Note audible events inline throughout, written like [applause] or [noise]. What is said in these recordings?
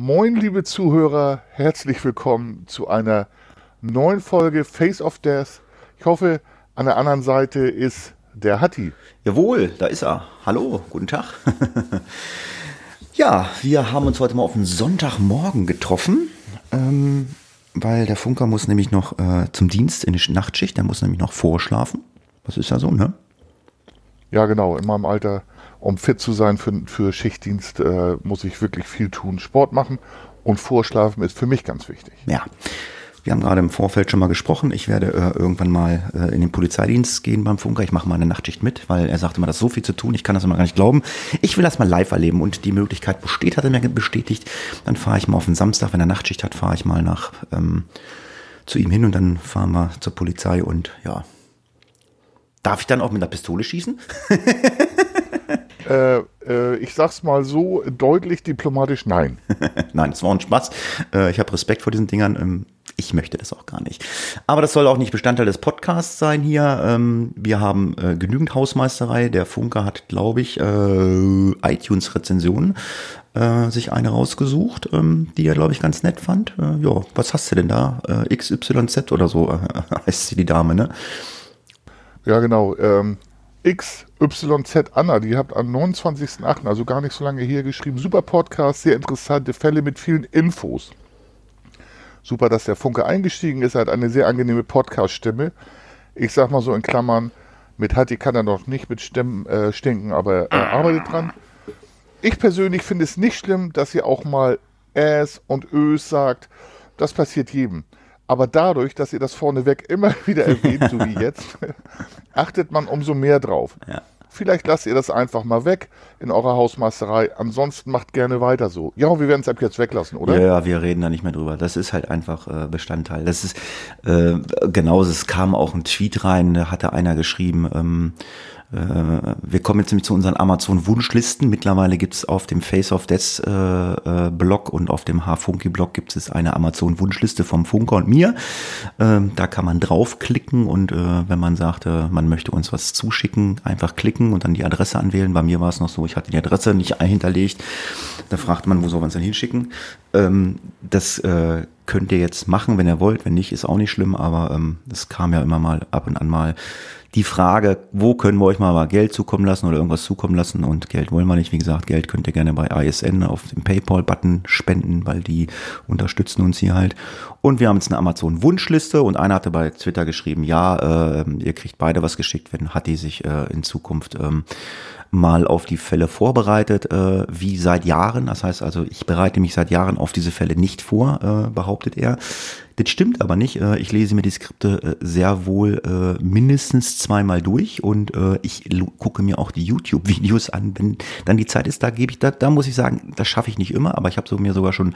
Moin, liebe Zuhörer, herzlich willkommen zu einer neuen Folge Face of Death. Ich hoffe, an der anderen Seite ist der Hatti. Jawohl, da ist er. Hallo, guten Tag. [laughs] ja, wir haben uns heute mal auf den Sonntagmorgen getroffen, ähm, weil der Funker muss nämlich noch äh, zum Dienst in die Nachtschicht, der muss nämlich noch vorschlafen. Das ist ja so, ne? Ja, genau, in meinem Alter, um fit zu sein für, für Schichtdienst, äh, muss ich wirklich viel tun, Sport machen und vorschlafen ist für mich ganz wichtig. Ja. Wir haben gerade im Vorfeld schon mal gesprochen. Ich werde äh, irgendwann mal äh, in den Polizeidienst gehen beim Funker. Ich mache mal eine Nachtschicht mit, weil er sagte immer, das ist so viel zu tun. Ich kann das immer gar nicht glauben. Ich will das mal live erleben und die Möglichkeit besteht, hat er mir bestätigt. Dann fahre ich mal auf den Samstag, wenn er Nachtschicht hat, fahre ich mal nach ähm, zu ihm hin und dann fahren wir zur Polizei und ja. Darf ich dann auch mit einer Pistole schießen? [laughs] Äh, äh, ich sag's mal so deutlich diplomatisch nein. [laughs] Nein, das war ein Spaß. Äh, ich habe Respekt vor diesen Dingern. Ähm, ich möchte das auch gar nicht. Aber das soll auch nicht Bestandteil des Podcasts sein hier. Ähm, wir haben äh, genügend Hausmeisterei. Der Funker hat, glaube ich, äh, iTunes-Rezensionen sich eine rausgesucht, ähm, die er, glaube ich, ganz nett fand. Ja, was hast du denn da? XYZ oder so [laughs] heißt sie die Dame, ne? Ja, genau. Ähm, XYZ Anna, die habt am 29.08., also gar nicht so lange hier geschrieben. Super Podcast, sehr interessante Fälle mit vielen Infos. Super, dass der Funke eingestiegen ist. Er hat eine sehr angenehme Podcast-Stimme. Ich sag mal so in Klammern, mit Hatti kann er noch nicht mit Stimmen äh, stinken, aber er arbeitet dran. Ich persönlich finde es nicht schlimm, dass ihr auch mal Äs und Ös sagt. Das passiert jedem. Aber dadurch, dass ihr das vorneweg immer [laughs] wieder erwähnt, so wie jetzt, [laughs] achtet man umso mehr drauf. Ja. Vielleicht lasst ihr das einfach mal weg in eurer Hausmeisterei. Ansonsten macht gerne weiter so. Ja, wir werden es ab jetzt weglassen, oder? Ja, ja, wir reden da nicht mehr drüber. Das ist halt einfach äh, Bestandteil. Das ist äh, genauso, es kam auch ein Tweet rein, da hatte einer geschrieben, ähm, äh, wir kommen jetzt nämlich zu unseren Amazon-Wunschlisten. Mittlerweile gibt es auf dem Face of Death äh, äh, Blog und auf dem H-Funky-Blog gibt es eine Amazon-Wunschliste vom Funker und mir. Ähm, da kann man draufklicken und äh, wenn man sagte, man möchte uns was zuschicken, einfach klicken und dann die Adresse anwählen. Bei mir war es noch so, ich hatte die Adresse nicht hinterlegt. Da fragt man, wo soll man es denn hinschicken? Ähm, das äh, könnt ihr jetzt machen, wenn ihr wollt. Wenn nicht, ist auch nicht schlimm, aber ähm, das kam ja immer mal ab und an mal die Frage, wo können wir euch mal Geld zukommen lassen oder irgendwas zukommen lassen und Geld wollen wir nicht. Wie gesagt, Geld könnt ihr gerne bei ISN auf dem PayPal-Button spenden, weil die unterstützen uns hier halt. Und wir haben jetzt eine Amazon-Wunschliste und einer hatte bei Twitter geschrieben, ja, äh, ihr kriegt beide was geschickt, wenn Hatti sich äh, in Zukunft ähm, mal auf die Fälle vorbereitet, äh, wie seit Jahren. Das heißt also, ich bereite mich seit Jahren auf diese Fälle nicht vor, äh, behauptet er. Das stimmt aber nicht. Äh, ich lese mir die Skripte äh, sehr wohl äh, mindestens zweimal durch und ich gucke mir auch die YouTube-Videos an. Wenn dann die Zeit ist, da gebe ich, da, da muss ich sagen, das schaffe ich nicht immer, aber ich habe mir sogar schon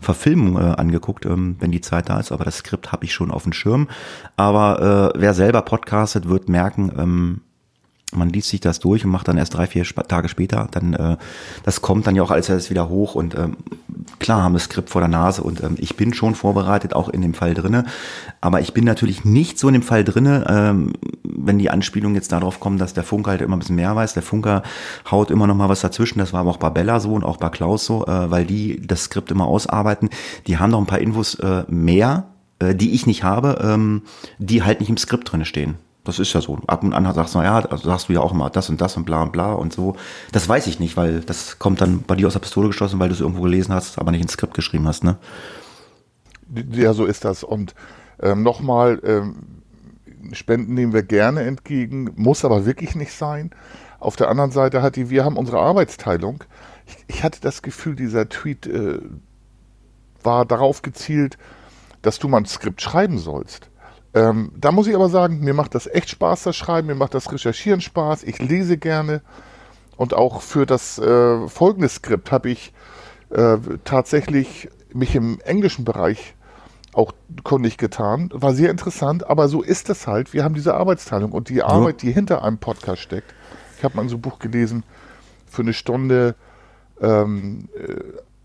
Verfilmungen angeguckt, ähm, wenn die Zeit da ist. Aber das Skript habe ich schon auf dem Schirm. Aber wer selber podcastet, wird merken, ähm, man liest sich das durch und macht dann erst drei, vier Tage später, dann äh, das kommt dann ja auch alles erst wieder hoch und ähm, klar haben das Skript vor der Nase und ähm, ich bin schon vorbereitet, auch in dem Fall drinne, aber ich bin natürlich nicht so in dem Fall drinne, ähm, wenn die Anspielungen jetzt darauf kommen, dass der Funker halt immer ein bisschen mehr weiß, der Funker haut immer noch mal was dazwischen, das war aber auch bei Bella so und auch bei Klaus so, äh, weil die das Skript immer ausarbeiten, die haben noch ein paar Infos äh, mehr, äh, die ich nicht habe, ähm, die halt nicht im Skript drinne stehen. Das ist ja so. Ab und an sagst du, ja, also sagst du ja auch immer das und das und bla und bla und so. Das weiß ich nicht, weil das kommt dann bei dir aus der Pistole geschossen, weil du es irgendwo gelesen hast, aber nicht ins Skript geschrieben hast, ne? Ja, so ist das. Und ähm, nochmal, ähm, Spenden nehmen wir gerne entgegen, muss aber wirklich nicht sein. Auf der anderen Seite hat die, wir haben unsere Arbeitsteilung. Ich, ich hatte das Gefühl, dieser Tweet äh, war darauf gezielt, dass du mal ein Skript schreiben sollst. Ähm, da muss ich aber sagen, mir macht das echt Spaß, das Schreiben, mir macht das Recherchieren Spaß, ich lese gerne. Und auch für das äh, folgende Skript habe ich äh, tatsächlich mich im englischen Bereich auch kundig getan. War sehr interessant, aber so ist es halt. Wir haben diese Arbeitsteilung und die Arbeit, die hinter einem Podcast steckt. Ich habe mal so ein Buch gelesen, für eine Stunde ähm, äh,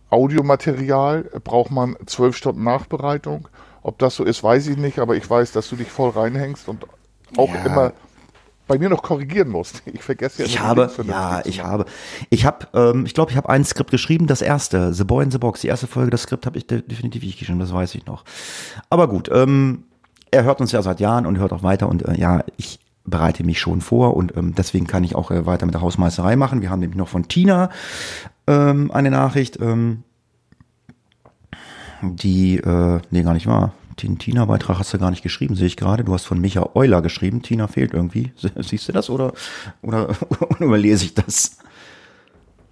Audiomaterial braucht man zwölf Stunden Nachbereitung. Ob das so ist, weiß ich nicht, aber ich weiß, dass du dich voll reinhängst und auch Ja. immer bei mir noch korrigieren musst. [laughs] Ich vergesse ja Ich habe, ja, ich habe, ich habe, ähm, ich glaube, ich habe ein Skript geschrieben, das erste, The Boy in the Box, die erste Folge, das Skript habe ich de definitiv ich geschrieben, das weiß ich noch. Aber gut, ähm, er hört uns ja seit Jahren und hört auch weiter und äh, ja, ich bereite mich schon vor und ähm, deswegen kann ich auch äh, weiter mit der Hausmeisterei machen. Wir haben nämlich noch von Tina ähm, eine Nachricht, ähm, die, äh, nee, gar nicht wahr. Den Tina-Beitrag hast du gar nicht geschrieben, sehe ich gerade. Du hast von Micha Euler geschrieben. Tina fehlt irgendwie. [laughs] Siehst du das oder, oder, [laughs] oder überlese ich das?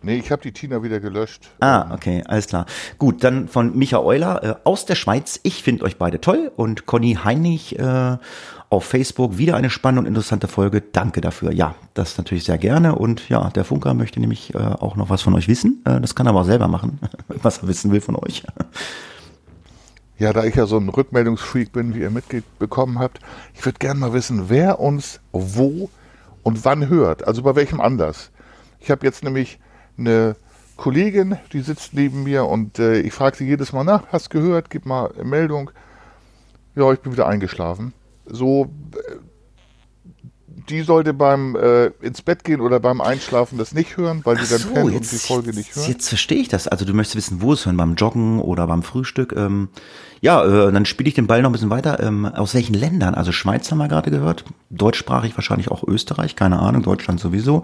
Nee, ich habe die Tina wieder gelöscht. Ah, okay, alles klar. Gut, dann von Micha Euler äh, aus der Schweiz. Ich finde euch beide toll und Conny Heinig äh, auf Facebook wieder eine spannende und interessante Folge. Danke dafür. Ja, das natürlich sehr gerne. Und ja, der Funker möchte nämlich äh, auch noch was von euch wissen. Äh, das kann er aber auch selber machen, [laughs] was er wissen will von euch. Ja, da ich ja so ein Rückmeldungsfreak bin, wie ihr mitbekommen habt, ich würde gerne mal wissen, wer uns wo und wann hört. Also bei welchem Anlass. Ich habe jetzt nämlich eine Kollegin, die sitzt neben mir und äh, ich frage sie jedes Mal nach, hast gehört, gib mal Meldung. Ja, ich bin wieder eingeschlafen. So, äh, die sollte beim äh, ins Bett gehen oder beim Einschlafen das nicht hören, weil sie dann pennt und die Folge nicht hören. jetzt verstehe ich das. Also du möchtest wissen, wo es hören, beim Joggen oder beim Frühstück. Ähm, ja, äh, dann spiele ich den Ball noch ein bisschen weiter. Ähm, aus welchen Ländern? Also Schweiz haben wir gerade gehört, deutschsprachig wahrscheinlich auch Österreich, keine Ahnung, Deutschland sowieso.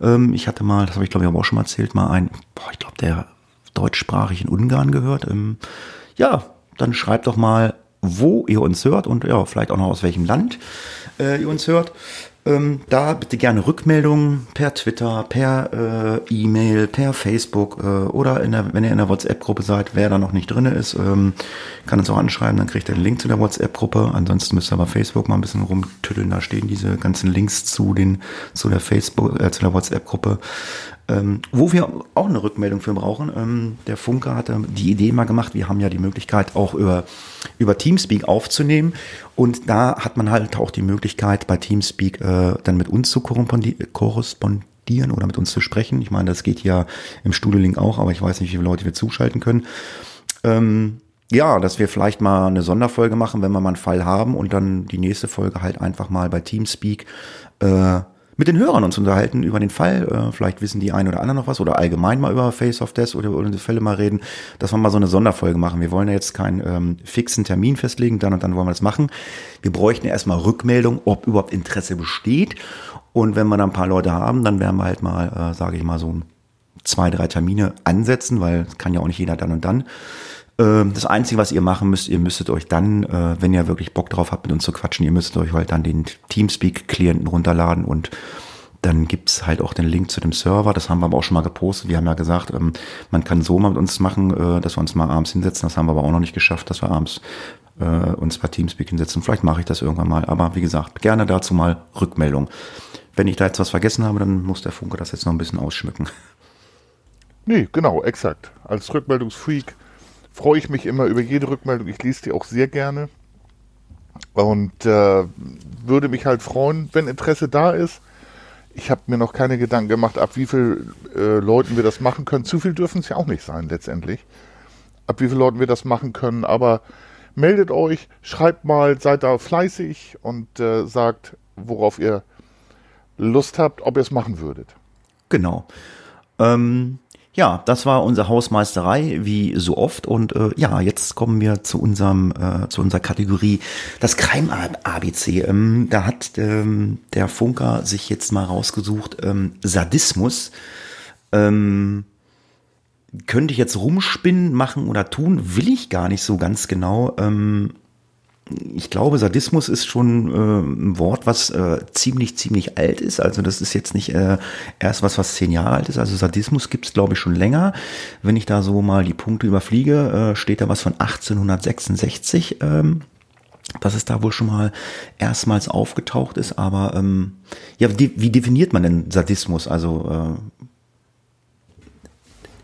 Ähm, ich hatte mal, das habe ich glaube ich aber auch schon mal erzählt, mal ein, boah, ich glaube der deutschsprachig in Ungarn gehört. Ähm, ja, dann schreibt doch mal, wo ihr uns hört und ja, vielleicht auch noch aus welchem Land äh, ihr uns hört. Ähm, da bitte gerne Rückmeldungen per Twitter, per äh, E-Mail, per Facebook äh, oder der, wenn ihr in der WhatsApp-Gruppe seid, wer da noch nicht drin ist, ähm, kann uns auch anschreiben, dann kriegt ihr den Link zu der WhatsApp-Gruppe. Ansonsten müsst ihr bei Facebook mal ein bisschen rumtütteln, da stehen diese ganzen Links zu den zu der Facebook, äh, zu der WhatsApp-Gruppe. Ähm, wo wir auch eine Rückmeldung für brauchen. Ähm, der Funker hatte die Idee mal gemacht, wir haben ja die Möglichkeit auch über, über Teamspeak aufzunehmen und da hat man halt auch die Möglichkeit bei Teamspeak äh, dann mit uns zu korrespondi- korrespondieren oder mit uns zu sprechen. Ich meine, das geht ja im Studio-Link auch, aber ich weiß nicht, wie viele Leute wir zuschalten können. Ähm, ja, dass wir vielleicht mal eine Sonderfolge machen, wenn wir mal einen Fall haben und dann die nächste Folge halt einfach mal bei Teamspeak äh, mit den Hörern uns unterhalten über den Fall. Äh, vielleicht wissen die ein oder anderen noch was oder allgemein mal über Face of Death oder über unsere Fälle mal reden, dass wir mal so eine Sonderfolge machen. Wir wollen ja jetzt keinen ähm, fixen Termin festlegen, dann und dann wollen wir das machen. Wir bräuchten erstmal Rückmeldung, ob überhaupt Interesse besteht. Und wenn wir dann ein paar Leute haben, dann werden wir halt mal, äh, sage ich mal, so zwei, drei Termine ansetzen, weil kann ja auch nicht jeder dann und dann. Ähm, Das Einzige, was ihr machen müsst, ihr müsstet euch dann, äh, wenn ihr wirklich Bock drauf habt, mit uns zu quatschen, ihr müsstet euch halt dann den Teamspeak-Klienten runterladen und dann gibt's halt auch den Link zu dem Server. Das haben wir aber auch schon mal gepostet. Wir haben ja gesagt, ähm, man kann so mal mit uns machen, äh, dass wir uns mal abends hinsetzen. Das haben wir aber auch noch nicht geschafft, dass wir abends äh, uns bei Teamspeak hinsetzen. Vielleicht mache ich das irgendwann mal. Aber wie gesagt, gerne dazu mal Rückmeldung. Wenn ich da jetzt was vergessen habe, dann muss der Funke das jetzt noch ein bisschen ausschmücken. Nee, genau, exakt. Als Rückmeldungsfreak freue ich mich immer über jede Rückmeldung. Ich lese die auch sehr gerne. Und äh, würde mich halt freuen, wenn Interesse da ist. Ich habe mir noch keine Gedanken gemacht, ab wie viel äh, Leuten wir das machen können. Zu viel dürfen es ja auch nicht sein, letztendlich. Ab wie viel Leuten wir das machen können. Aber meldet euch, schreibt mal, seid da fleißig und äh, sagt, worauf ihr Lust habt, ob ihr es machen würdet. Genau. Ähm, ja, das war unsere Hausmeisterei, wie so oft. Und äh, ja, jetzt kommen wir zu unserem, äh, zu unserer Kategorie das Crime-ABC. Ähm, da hat ähm, der Funker sich jetzt mal rausgesucht, ähm, Sadismus. Ähm, könnte ich jetzt rumspinnen, machen oder tun, will ich gar nicht so ganz genau. Ähm, ich glaube, Sadismus ist schon äh, ein Wort, was äh, ziemlich, ziemlich alt ist. Also das ist jetzt nicht äh, erst was, was zehn Jahre alt ist. Also Sadismus gibt es, glaube ich, schon länger. Wenn ich da so mal die Punkte überfliege, äh, steht da was von 1866. Ähm, dass es da wohl schon mal erstmals aufgetaucht ist. Aber ähm, ja, wie, wie definiert man denn Sadismus? Also äh,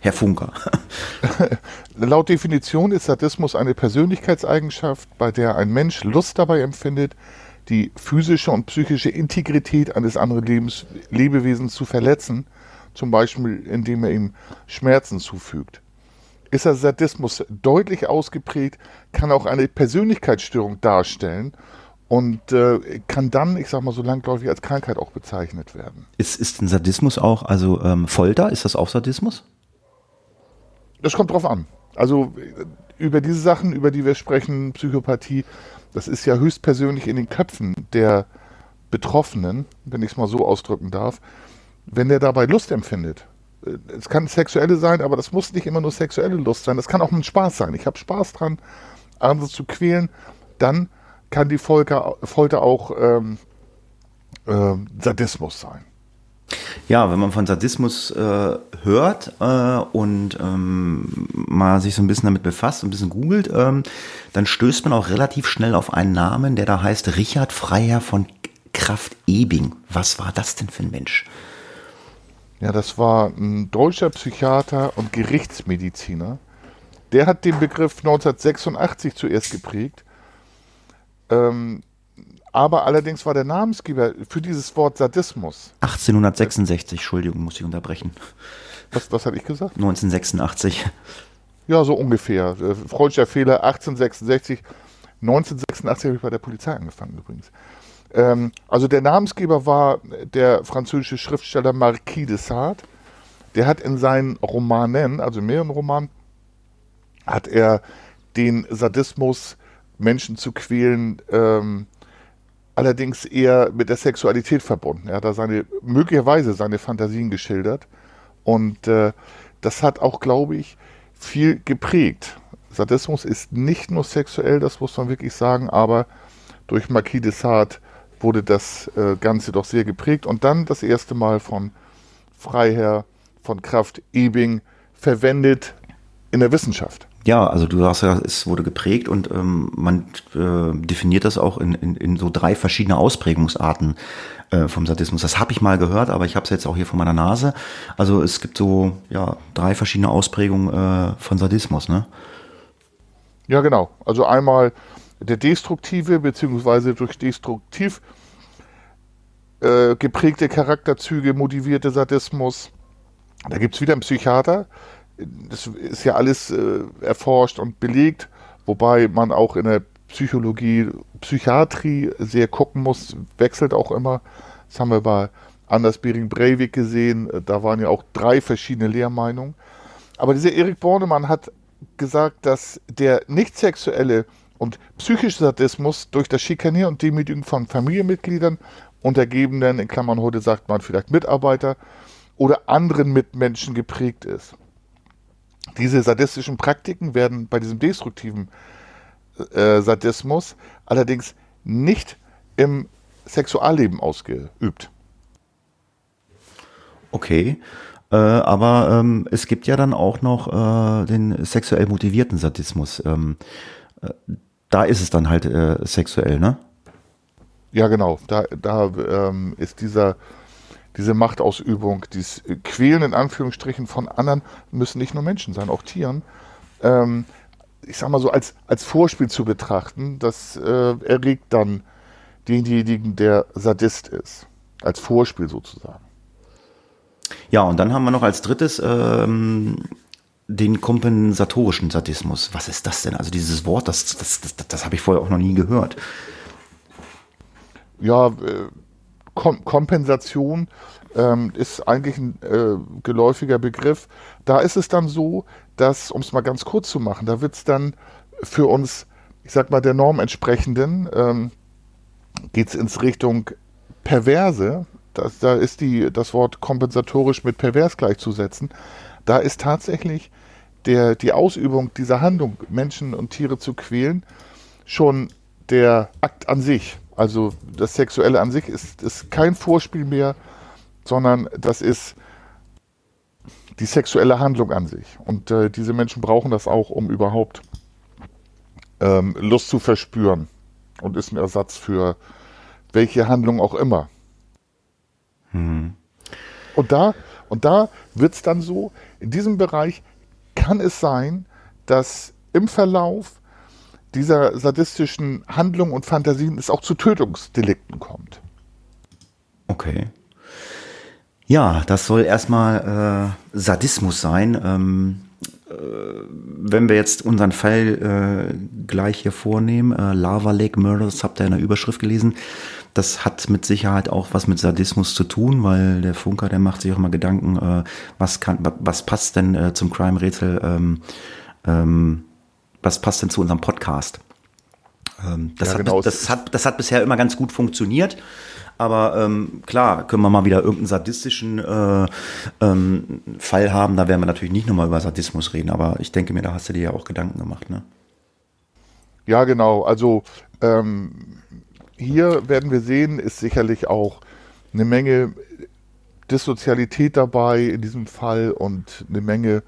Herr Funker. [laughs] Laut Definition ist Sadismus eine Persönlichkeitseigenschaft, bei der ein Mensch Lust dabei empfindet, die physische und psychische Integrität eines anderen Lebens, Lebewesens zu verletzen, zum Beispiel indem er ihm Schmerzen zufügt. Ist der Sadismus deutlich ausgeprägt, kann auch eine Persönlichkeitsstörung darstellen und äh, kann dann, ich sag mal so langläufig, als Krankheit auch bezeichnet werden. Ist, ist ein Sadismus auch, also ähm, Folter, ist das auch Sadismus? Das kommt drauf an. Also über diese Sachen, über die wir sprechen, Psychopathie, das ist ja höchstpersönlich in den Köpfen der Betroffenen, wenn ich es mal so ausdrücken darf, wenn der dabei Lust empfindet. Äh, es kann sexuelle sein, aber das muss nicht immer nur sexuelle Lust sein. Das kann auch ein Spaß sein. Ich habe Spaß dran, andere zu quälen. Dann kann die Folter, auch ähm, äh, Sadismus sein. Ja, wenn man von Sadismus äh, hört äh, und ähm, mal sich so ein bisschen damit befasst, ein bisschen googelt, ähm, dann stößt man auch relativ schnell auf einen Namen, der da heißt Richard Freiherr von Kraft-Ebing. Was war das denn für ein Mensch? Ja, das war ein deutscher Psychiater und Gerichtsmediziner. Der hat den Begriff 1986 zuerst geprägt ähm, aber allerdings war der Namensgeber für dieses Wort Sadismus. 1866, Entschuldigung, muss ich unterbrechen. Was, was hatte ich gesagt? 1986. Ja, so ungefähr. Äh, freudscher Fehler, 1866. 1986 habe ich bei der Polizei angefangen übrigens. Ähm, also der Namensgeber war der französische Schriftsteller Marquis de Sade. Der hat in seinen Romanen, also mehreren Romanen, hat er den Sadismus Menschen zu quälen, ähm, allerdings eher mit der Sexualität verbunden. Er hat da seine, möglicherweise seine Fantasien geschildert. Und äh, das hat auch, glaube ich, viel geprägt. Sadismus ist nicht nur sexuell, das muss man wirklich sagen, aber durch Marquis de Sade wurde das äh, Ganze doch sehr geprägt. Und dann das erste Mal von Freiherr von Kraft Ebing verwendet in der Wissenschaft. Ja, also du sagst ja, es wurde geprägt und ähm, man äh, definiert das auch in, in, in so drei verschiedene Ausprägungsarten äh, vom Sadismus. Das habe ich mal gehört, aber ich habe es jetzt auch hier vor meiner Nase. Also es gibt so ja drei verschiedene Ausprägungen äh, von Sadismus, ne? Ja, genau. Also einmal der destruktive beziehungsweise durch destruktiv äh, geprägte Charakterzüge motivierte Sadismus. Da gibt's wieder einen Psychiater, das ist ja alles äh, erforscht und belegt, wobei man auch in der Psychologie, Psychiatrie sehr gucken muss, wechselt auch immer. Das haben wir bei Anders Bering Breivik gesehen, da waren ja auch drei verschiedene Lehrmeinungen. Aber dieser Erik Bornemann hat gesagt, dass der nicht sexuelle und psychische Sadismus durch das Schikanieren und Demütigen von Familienmitgliedern, Untergebenen, in Klammern heute sagt man vielleicht Mitarbeiter, oder anderen Mitmenschen geprägt ist. Diese sadistischen Praktiken werden bei diesem destruktiven äh, Sadismus allerdings nicht im Sexualleben ausgeübt. Okay, äh, aber ähm, es gibt ja dann auch noch äh, den sexuell motivierten Sadismus. Ähm, äh, da ist es dann halt äh, sexuell, ne? Ja, genau. Da, da ähm, ist dieser diese Machtausübung, dieses Quälen in Anführungsstrichen von anderen, müssen nicht nur Menschen sein, auch Tieren, ähm, ich sag mal so, als, als Vorspiel zu betrachten, das äh, erregt dann denjenigen, der Sadist ist. Als Vorspiel sozusagen. Ja, und dann haben wir noch als drittes ähm, den kompensatorischen Sadismus. Was ist das denn? Also dieses Wort, das, das, das, das habe ich vorher auch noch nie gehört. Ja, äh, Kom Kompensation ähm, ist eigentlich ein äh, geläufiger Begriff. Da ist es dann so, dass, um es mal ganz kurz zu machen, da wird es dann für uns, ich sag mal, der Norm entsprechenden, ähm, geht es ins Richtung Perverse. Das, da ist die, das Wort kompensatorisch mit pervers gleichzusetzen. Da ist tatsächlich der, die Ausübung dieser Handlung, Menschen und Tiere zu quälen, schon der Akt an sich. Also das Sexuelle an sich ist, ist kein Vorspiel mehr, sondern das ist die sexuelle Handlung an sich. Und äh, diese Menschen brauchen das auch, um überhaupt ähm, Lust zu verspüren. Und ist ein Ersatz für welche Handlung auch immer. Mhm. Und da, Und da wird es dann so, in diesem Bereich kann es sein, dass im Verlauf dieser sadistischen Handlungen und Fantasien es auch zu Tötungsdelikten kommt. Okay. Ja, das soll erstmal äh, Sadismus sein. Ähm, äh, wenn wir jetzt unseren Fall äh, gleich hier vornehmen, äh, Lava Lake Murders, habt ihr in der Überschrift gelesen, das hat mit Sicherheit auch was mit Sadismus zu tun, weil der Funker, der macht sich auch mal Gedanken, äh, was kann, was passt denn äh, zum Crime-Rätsel, ähm, ähm, was passt denn zu unserem Podcast? Ähm, das, Ja, hat, genau. das, hat, das hat bisher immer ganz gut funktioniert. Aber ähm, klar, können wir mal wieder irgendeinen sadistischen äh, ähm, Fall haben, da werden wir natürlich nicht nochmal über Sadismus reden, aber ich denke mir, da hast du dir ja auch Gedanken gemacht, ne? Ja, genau. Also ähm, hier werden wir sehen, ist sicherlich auch eine Menge Dissozialität dabei in diesem Fall und eine Menge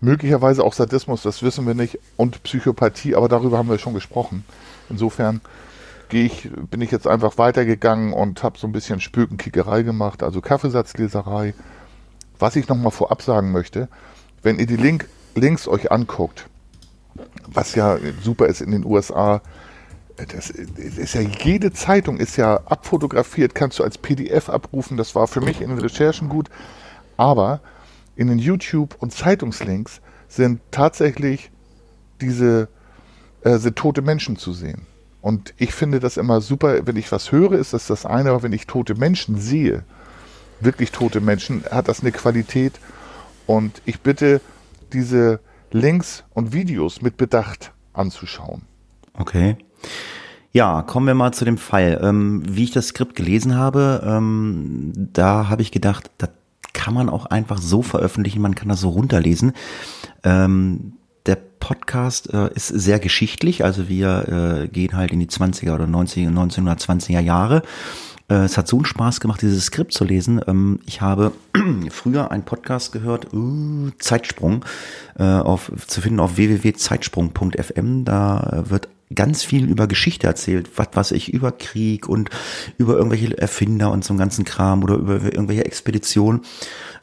möglicherweise auch Sadismus, das wissen wir nicht, und Psychopathie, aber darüber haben wir schon gesprochen. Insofern gehe ich, bin ich jetzt einfach weitergegangen und habe so ein bisschen Spökenkickerei gemacht, also Kaffeesatzleserei. Was ich nochmal vorab sagen möchte, wenn ihr die Link, Links euch anguckt, was ja super ist in den USA, das ist ja jede Zeitung ist ja abfotografiert, kannst du als PDF abrufen. Das war für mich in den Recherchen gut. Aber in den YouTube- und Zeitungslinks sind tatsächlich diese äh, sind tote Menschen zu sehen. Und ich finde das immer super, wenn ich was höre, ist das das eine, aber wenn ich tote Menschen sehe, wirklich tote Menschen, hat das eine Qualität. Und ich bitte, diese Links und Videos mit Bedacht anzuschauen. Okay. Ja, kommen wir mal zu dem Fall. Ähm, wie ich das Skript gelesen habe, ähm, da habe ich gedacht, das kann man auch einfach so veröffentlichen, man kann das so runterlesen. Ähm, der Podcast äh, ist sehr geschichtlich, also wir äh, gehen halt in die 20er oder 90er, 1920er Jahre. Äh, es hat so einen Spaß gemacht, dieses Skript zu lesen. Ähm, ich habe [clears throat] früher einen Podcast gehört, uh, Zeitsprung, äh, auf, zu finden auf www.zeitsprung.fm. Da äh, wird ganz viel über Geschichte erzählt, was was ich über Krieg und über irgendwelche Erfinder und so einen ganzen Kram oder über irgendwelche Expeditionen.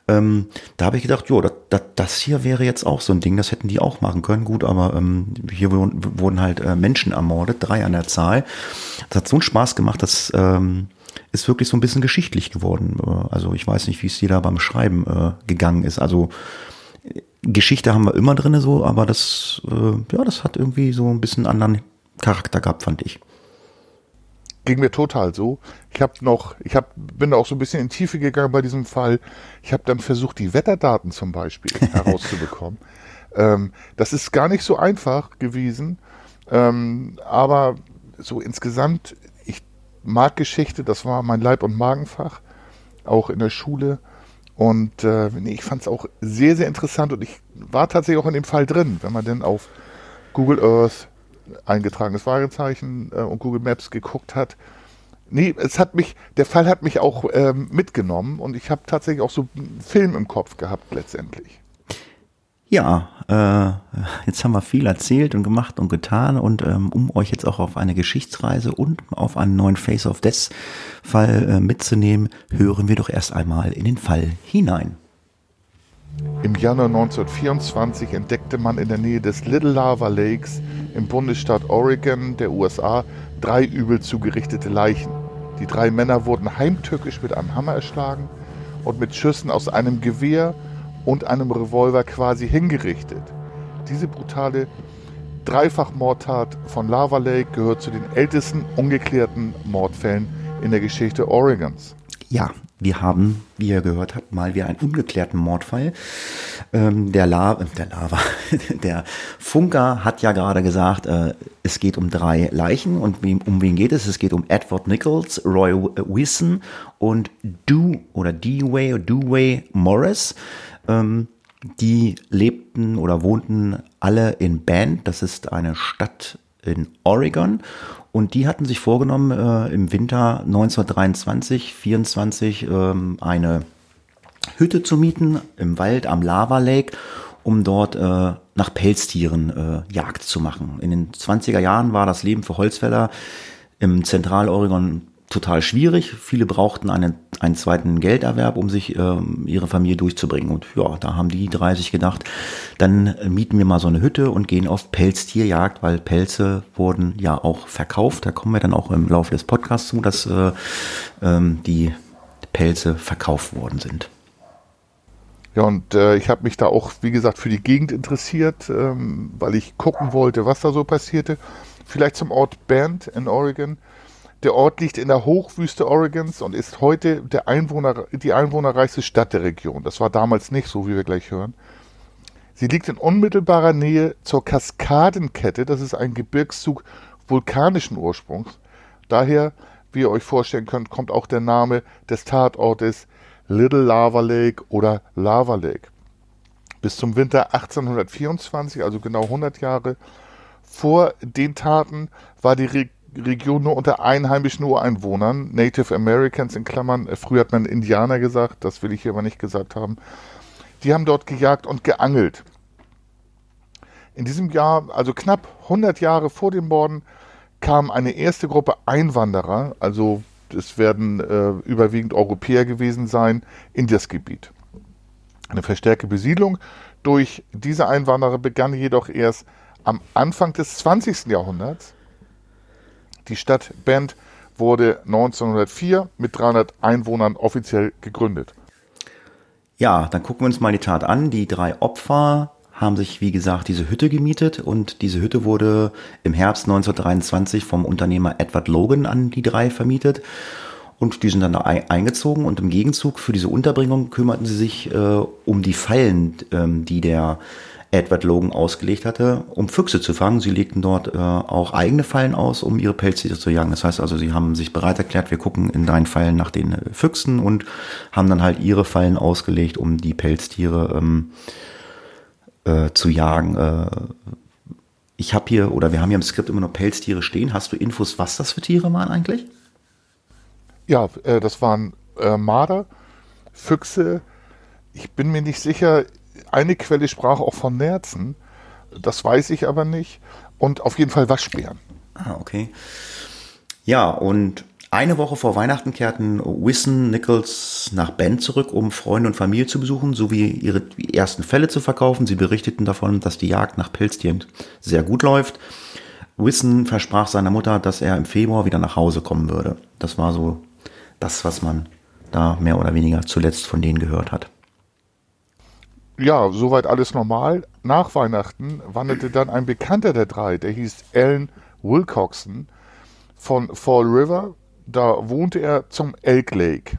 Ähm, da habe ich gedacht, jo, das, das, das hier wäre jetzt auch so ein Ding, das hätten die auch machen können. Gut, aber ähm, hier wurden, wurden halt äh, Menschen ermordet, drei an der Zahl. Das hat so einen Spaß gemacht, das ähm, ist wirklich so ein bisschen geschichtlich geworden. Äh, Also ich weiß nicht, wie es dir da beim Schreiben äh, gegangen ist. Also äh, Geschichte haben wir immer drinne so, aber das, äh, ja, das hat irgendwie so ein bisschen anderen Charakter gehabt, fand ich. ging mir total so. Ich habe noch, ich hab, bin da auch so ein bisschen in Tiefe gegangen bei diesem Fall. Ich habe dann versucht, die Wetterdaten zum Beispiel [laughs] herauszubekommen. Ähm, das ist gar nicht so einfach gewesen, ähm, aber so insgesamt, ich mag Geschichte, das war mein Leib- und Magenfach, auch in der Schule. Und äh, nee, ich fand es auch sehr, sehr interessant und ich war tatsächlich auch in dem Fall drin, wenn man denn auf Google Earth eingetragenes Fragezeichen äh, und Google Maps geguckt hat. Nee, es hat mich, der Fall hat mich auch ähm, mitgenommen und ich habe tatsächlich auch so einen Film im Kopf gehabt letztendlich. Ja, äh, jetzt haben wir viel erzählt und gemacht und getan und ähm, um euch jetzt auch auf eine Geschichtsreise und auf einen neuen Face of Death Fall äh, mitzunehmen, hören wir doch erst einmal in den Fall hinein. Im Januar 1924 entdeckte man in der Nähe des Little Lava Lakes im Bundesstaat Oregon der USA drei übel zugerichtete Leichen. Die drei Männer wurden heimtückisch mit einem Hammer erschlagen und mit Schüssen aus einem Gewehr und einem Revolver quasi hingerichtet. Diese brutale Dreifachmordtat von Lava Lake gehört zu den ältesten ungeklärten Mordfällen in der Geschichte Oregons. Ja, wir haben, wie ihr gehört habt, mal wieder einen ungeklärten Mordfall. Ähm, der, La äh, der Lava, [laughs] der Funker hat ja gerade gesagt, äh, es geht um drei Leichen und wem, um wen geht es? Es geht um Edward Nichols, Roy Wilson und Du oder Dewey Dewey Morris. Ähm, die lebten oder wohnten alle in Bend, das ist eine Stadt in Oregon. Und die hatten sich vorgenommen, äh, im Winter 1923, 24 ähm, eine Hütte zu mieten im Wald am Lava Lake, um dort äh, nach Pelztieren äh, Jagd zu machen. In den 20er Jahren war das Leben für Holzfäller im Zentraloregon total schwierig. Viele brauchten einen, einen zweiten Gelderwerb, um sich ähm, ihre Familie durchzubringen. Und ja, da haben die drei sich gedacht, dann mieten wir mal so eine Hütte und gehen auf Pelztierjagd, weil Pelze wurden ja auch verkauft. Da kommen wir dann auch im Laufe des Podcasts zu, dass äh, ähm, die Pelze verkauft worden sind. Ja, und äh, ich habe mich da auch, wie gesagt, für die Gegend interessiert, ähm, weil ich gucken wollte, was da so passierte. Vielleicht zum Ort Bend in Oregon. Der Ort liegt in der Hochwüste Oregons und ist heute der Einwohner, die einwohnerreichste Stadt der Region. Das war damals nicht so, wie wir gleich hören. Sie liegt in unmittelbarer Nähe zur Kaskadenkette. Das ist ein Gebirgszug vulkanischen Ursprungs. Daher, wie ihr euch vorstellen könnt, kommt auch der Name des Tatortes Little Lava Lake oder Lava Lake. Bis zum Winter 1824, also genau 100 Jahre vor den Taten, war die Region nur unter einheimischen Ureinwohnern, Native Americans in Klammern, früher hat man Indianer gesagt, das will ich hier aber nicht gesagt haben. Die haben dort gejagt und geangelt. In diesem Jahr, also knapp 100 Jahre vor dem Morden, kam eine erste Gruppe Einwanderer, also es werden äh, überwiegend Europäer gewesen sein, in das Gebiet. Eine verstärkte Besiedlung durch diese Einwanderer begann jedoch erst am Anfang des 20. Jahrhunderts die Stadt Bend wurde 1904 mit 300 Einwohnern offiziell gegründet. Ja, dann gucken wir uns mal die Tat an. Die drei Opfer haben sich, wie gesagt, diese Hütte gemietet und diese Hütte wurde im Herbst 1923 vom Unternehmer Edward Logan an die drei vermietet. Und die sind dann da eingezogen und im Gegenzug für diese Unterbringung kümmerten sie sich äh, um die Fallen, ähm, die der Edward Logan ausgelegt hatte, um Füchse zu fangen. Sie legten dort äh, auch eigene Fallen aus, um ihre Pelztiere zu jagen. Das heißt also, sie haben sich bereit erklärt, wir gucken in deinen Fallen nach den äh, Füchsen und haben dann halt ihre Fallen ausgelegt, um die Pelztiere ähm, äh, zu jagen. Äh, ich habe hier, oder wir haben hier im Skript immer noch Pelztiere stehen. Hast du Infos, was das für Tiere waren eigentlich? Ja, äh, das waren äh, Marder, Füchse. Ich bin mir nicht sicher, eine Quelle sprach auch von Nerzen. Das weiß ich aber nicht. Und auf jeden Fall Waschbären. Ah, okay. Ja, und eine Woche vor Weihnachten kehrten Wissen Nichols nach Bend zurück, um Freunde und Familie zu besuchen, sowie ihre ersten Fälle zu verkaufen. Sie berichteten davon, dass die Jagd nach Pilztieren sehr gut läuft. Wissen versprach seiner Mutter, dass er im Februar wieder nach Hause kommen würde. Das war so das, was man da mehr oder weniger zuletzt von denen gehört hat ja, soweit alles normal. Nach Weihnachten wanderte dann ein Bekannter der drei, der hieß Alan Wilcoxon von Fall River. Da wohnte er zum Elk Lake.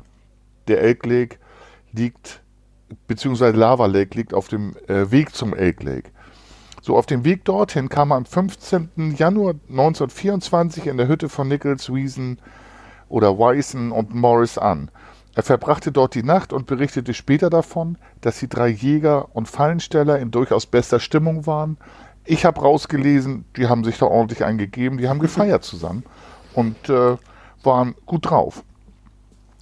Der Elk Lake liegt, beziehungsweise Lava Lake liegt auf dem äh, Weg zum Elk Lake. So, auf dem Weg dorthin kam er am 15. Januar 1924 in der Hütte von Nichols, Wiesen oder Wyson und Morris an. Er verbrachte dort die Nacht und berichtete später davon, dass die drei Jäger und Fallensteller in durchaus bester Stimmung waren. Ich habe rausgelesen, die haben sich da ordentlich eingegeben, die haben gefeiert zusammen und äh, waren gut drauf.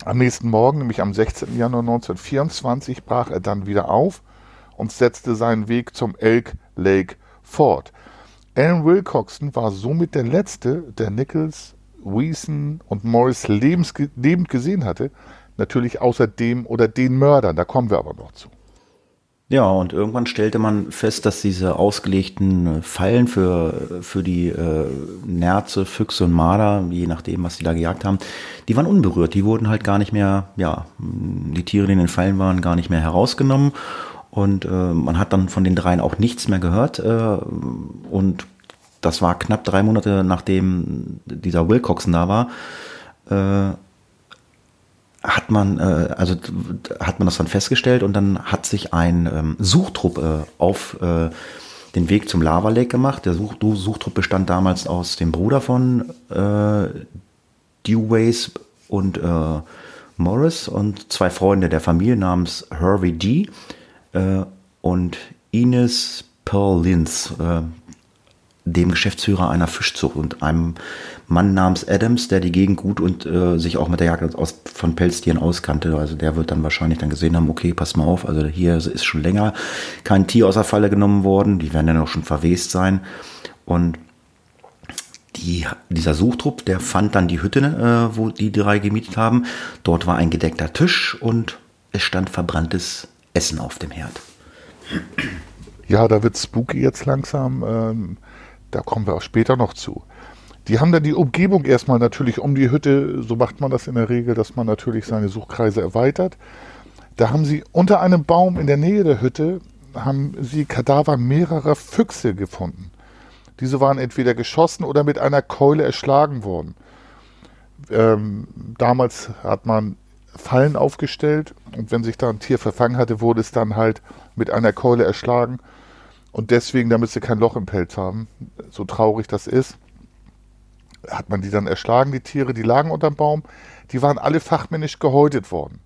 Am nächsten Morgen, nämlich am 16. Januar 1924, brach er dann wieder auf und setzte seinen Weg zum Elk Lake fort. Alan Wilcoxon war somit der letzte, der Nichols, Weeson und Morris lebend gesehen hatte, Natürlich außer dem oder den Mördern, da kommen wir aber noch zu. Ja, und irgendwann stellte man fest, dass diese ausgelegten Fallen für, für die äh, Nerze, Füchse und Marder, je nachdem, was die da gejagt haben, die waren unberührt. Die wurden halt gar nicht mehr, ja, die Tiere, die in den Fallen waren, gar nicht mehr herausgenommen. Und äh, man hat dann von den dreien auch nichts mehr gehört. Äh, und das war knapp drei Monate, nachdem dieser Wilcoxen da war. Äh, hat man, äh, also hat man das dann festgestellt und dann hat sich ein ähm, Suchtrupp äh, auf äh, den Weg zum Lava Lake gemacht. Der Such Suchtrupp bestand damals aus dem Bruder von äh, Deways und äh, Morris und zwei Freunde der Familie namens Hervey D. Äh, und Ines Pearl Linz. Äh, dem Geschäftsführer einer Fischzucht und einem Mann namens Adams, der die Gegend gut und äh, sich auch mit der Jagd aus, von Pelztieren auskannte. Also der wird dann wahrscheinlich dann gesehen haben, okay, pass mal auf, also hier ist schon länger kein Tier aus der Falle genommen worden, die werden dann auch schon verwest sein. Und die, dieser Suchtrupp, der fand dann die Hütte, äh, wo die drei gemietet haben. Dort war ein gedeckter Tisch und es stand verbranntes Essen auf dem Herd. Ja, da wird spooky jetzt langsam. Ähm, da kommen wir auch später noch zu. Die haben dann die Umgebung erstmal natürlich um die Hütte, so macht man das in der Regel, dass man natürlich seine Suchkreise erweitert. Da haben sie unter einem Baum in der Nähe der Hütte, haben sie Kadaver mehrerer Füchse gefunden. Diese waren entweder geschossen oder mit einer Keule erschlagen worden. Ähm, damals hat man Fallen aufgestellt und wenn sich da ein Tier verfangen hatte, wurde es dann halt mit einer Keule erschlagen. Und deswegen, damit sie kein Loch im Pelz haben, so traurig das ist, hat man die dann erschlagen, die Tiere, die lagen unterm Baum. Die waren alle fachmännisch gehäutet worden.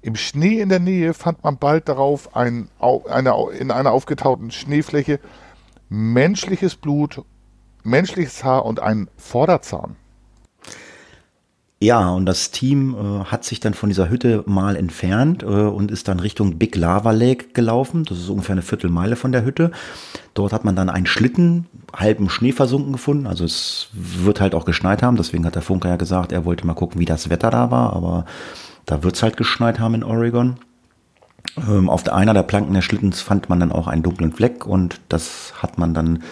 Im Schnee in der Nähe fand man bald darauf ein, eine, in einer aufgetauten Schneefläche menschliches Blut, menschliches Haar und ein Vorderzahn. Ja, und das Team äh, hat sich dann von dieser Hütte mal entfernt äh, und ist dann Richtung Big Lava Lake gelaufen. Das ist ungefähr eine Viertelmeile von der Hütte. Dort hat man dann einen Schlitten halb im Schnee versunken gefunden. Also es wird halt auch geschneit haben. Deswegen hat der Funker ja gesagt, er wollte mal gucken, wie das Wetter da war. Aber da wird es halt geschneit haben in Oregon. Ähm, auf der einer der Planken des Schlittens fand man dann auch einen dunklen Fleck und das hat man dann